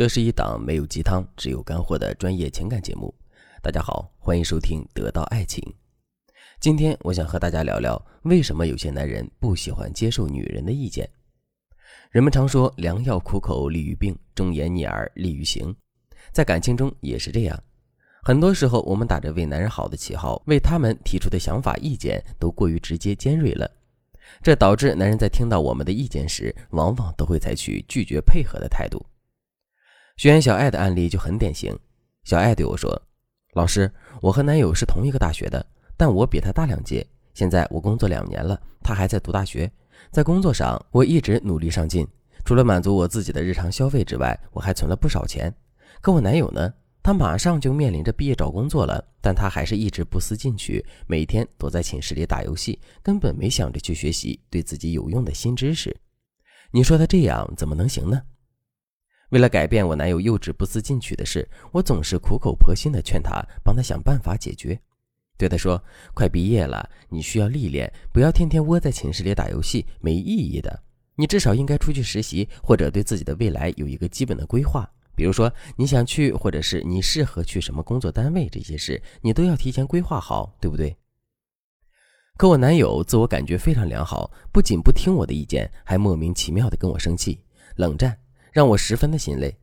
这是一档没有鸡汤、只有干货的专业情感节目。大家好，欢迎收听《得到爱情》。今天我想和大家聊聊，为什么有些男人不喜欢接受女人的意见。人们常说“良药苦口利于病，忠言逆耳利于行”，在感情中也是这样。很多时候，我们打着为男人好的旗号，为他们提出的想法、意见都过于直接、尖锐了，这导致男人在听到我们的意见时，往往都会采取拒绝配合的态度。学员小爱的案例就很典型。小爱对我说：“老师，我和男友是同一个大学的，但我比他大两届。现在我工作两年了，他还在读大学。在工作上，我一直努力上进，除了满足我自己的日常消费之外，我还存了不少钱。可我男友呢？他马上就面临着毕业找工作了，但他还是一直不思进取，每天躲在寝室里打游戏，根本没想着去学习对自己有用的新知识。你说他这样怎么能行呢？”为了改变我男友幼稚不思进取的事，我总是苦口婆心地劝他，帮他想办法解决。对他说：“快毕业了，你需要历练，不要天天窝在寝室里打游戏，没意义的。你至少应该出去实习，或者对自己的未来有一个基本的规划。比如说你想去，或者是你适合去什么工作单位，这些事你都要提前规划好，对不对？”可我男友自我感觉非常良好，不仅不听我的意见，还莫名其妙地跟我生气、冷战。让我十分的心累。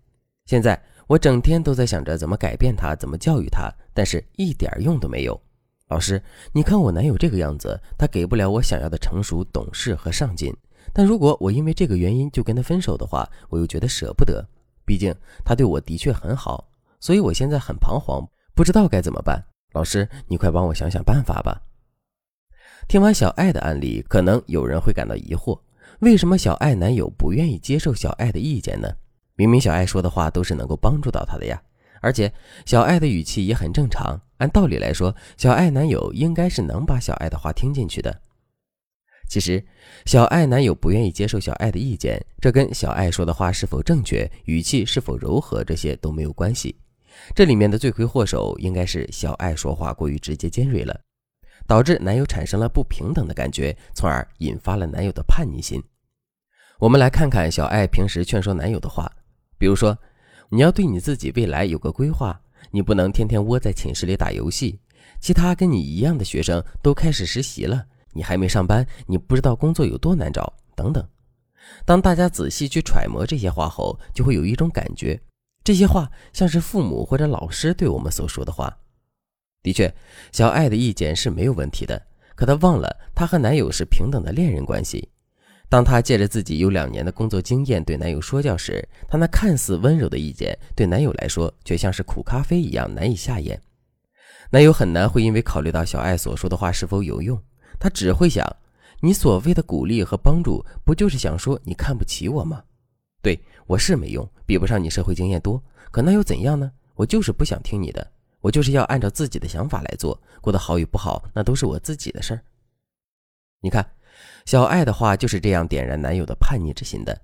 现在我整天都在想着怎么改变他，怎么教育他，但是一点用都没有。老师，你看我男友这个样子，他给不了我想要的成熟、懂事和上进。但如果我因为这个原因就跟他分手的话，我又觉得舍不得。毕竟他对我的确很好，所以我现在很彷徨，不知道该怎么办。老师，你快帮我想想办法吧。听完小爱的案例，可能有人会感到疑惑。为什么小爱男友不愿意接受小爱的意见呢？明明小爱说的话都是能够帮助到他的呀，而且小爱的语气也很正常。按道理来说，小爱男友应该是能把小爱的话听进去的。其实，小爱男友不愿意接受小爱的意见，这跟小爱说的话是否正确、语气是否柔和这些都没有关系。这里面的罪魁祸首应该是小爱说话过于直接尖锐了。导致男友产生了不平等的感觉，从而引发了男友的叛逆心。我们来看看小爱平时劝说男友的话，比如说：“你要对你自己未来有个规划，你不能天天窝在寝室里打游戏。其他跟你一样的学生都开始实习了，你还没上班，你不知道工作有多难找。”等等。当大家仔细去揣摩这些话后，就会有一种感觉，这些话像是父母或者老师对我们所说的话。的确，小爱的意见是没有问题的。可她忘了，她和男友是平等的恋人关系。当她借着自己有两年的工作经验对男友说教时，她那看似温柔的意见，对男友来说却像是苦咖啡一样难以下咽。男友很难会因为考虑到小爱所说的话是否有用，他只会想：你所谓的鼓励和帮助，不就是想说你看不起我吗？对我是没用，比不上你社会经验多，可那又怎样呢？我就是不想听你的。我就是要按照自己的想法来做，过得好与不好，那都是我自己的事儿。你看，小爱的话就是这样点燃男友的叛逆之心的。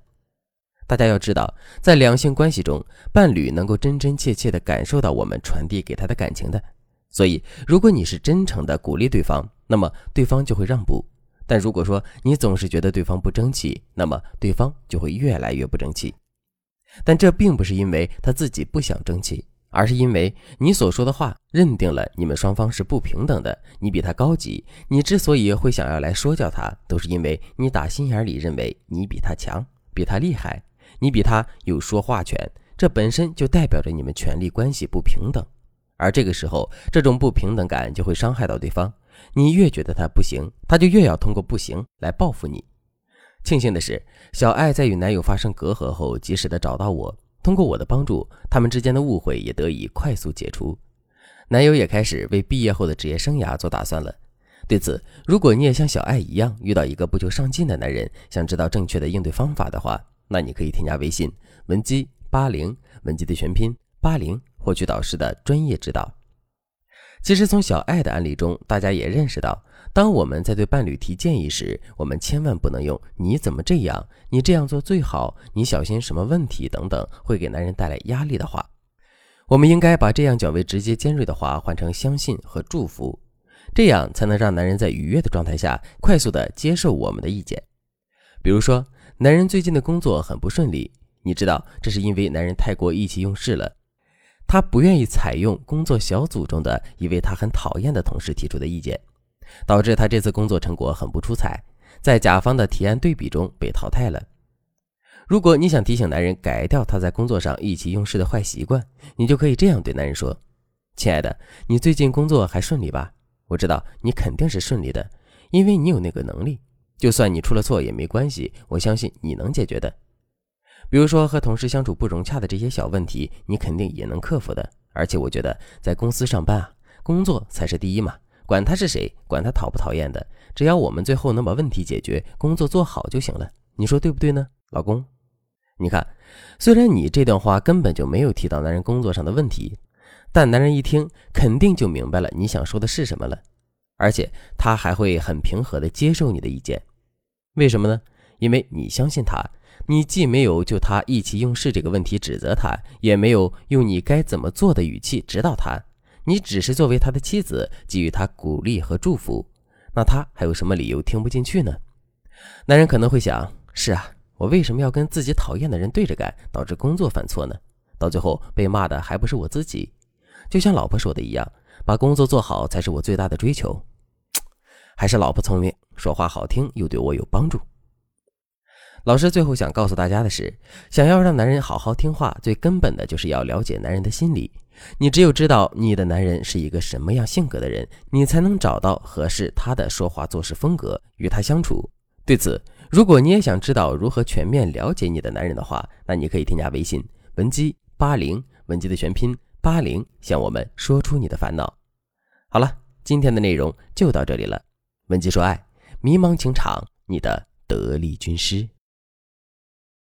大家要知道，在两性关系中，伴侣能够真真切切地感受到我们传递给他的感情的。所以，如果你是真诚的鼓励对方，那么对方就会让步；但如果说你总是觉得对方不争气，那么对方就会越来越不争气。但这并不是因为他自己不想争气。而是因为你所说的话，认定了你们双方是不平等的。你比他高级，你之所以会想要来说教他，都是因为你打心眼里认为你比他强，比他厉害，你比他有说话权。这本身就代表着你们权力关系不平等。而这个时候，这种不平等感就会伤害到对方。你越觉得他不行，他就越要通过不行来报复你。庆幸的是，小爱在与男友发生隔阂后，及时的找到我。通过我的帮助，他们之间的误会也得以快速解除，男友也开始为毕业后的职业生涯做打算了。对此，如果你也像小爱一样遇到一个不求上进的男人，想知道正确的应对方法的话，那你可以添加微信文姬八零，文姬的全拼八零，获取导师的专业指导。其实从小爱的案例中，大家也认识到。当我们在对伴侣提建议时，我们千万不能用“你怎么这样”“你这样做最好”“你小心什么问题”等等会给男人带来压力的话。我们应该把这样较为直接尖锐的话换成相信和祝福，这样才能让男人在愉悦的状态下快速的接受我们的意见。比如说，男人最近的工作很不顺利，你知道，这是因为男人太过意气用事了，他不愿意采用工作小组中的一位他很讨厌的同事提出的意见，导致他这次工作成果很不出彩，在甲方的提案对比中被淘汰了。如果你想提醒男人改掉他在工作上意气用事的坏习惯，你就可以这样对男人说：“亲爱的，你最近工作还顺利吧？我知道你肯定是顺利的，因为你有那个能力。就算你出了错也没关系，我相信你能解决的。比如说和同事相处不融洽的这些小问题，你肯定也能克服的。而且我觉得在公司上班啊，工作才是第一嘛，管他是谁，管他讨不讨厌的，只要我们最后能把问题解决，工作做好就行了。你说对不对呢，老公？”你看，虽然你这段话根本就没有提到男人工作上的问题，但男人一听肯定就明白了你想说的是什么了，而且他还会很平和的接受你的意见。为什么呢？因为你相信他，你既没有就他意气用事这个问题指责他，也没有用你该怎么做的语气指导他，你只是作为他的妻子给予他鼓励和祝福，那他还有什么理由听不进去呢？男人可能会想：是啊。我为什么要跟自己讨厌的人对着干，导致工作犯错呢？到最后被骂的还不是我自己？就像老婆说的一样，把工作做好才是我最大的追求。还是老婆聪明，说话好听又对我有帮助。老师最后想告诉大家的是，想要让男人好好听话，最根本的就是要了解男人的心理。你只有知道你的男人是一个什么样性格的人，你才能找到合适他的说话做事风格，与他相处。对此。如果你也想知道如何全面了解你的男人的话，那你可以添加微信文姬八零，文姬的全拼八零，向我们说出你的烦恼。好了，今天的内容就到这里了。文姬说爱，迷茫情场，你的得力军师。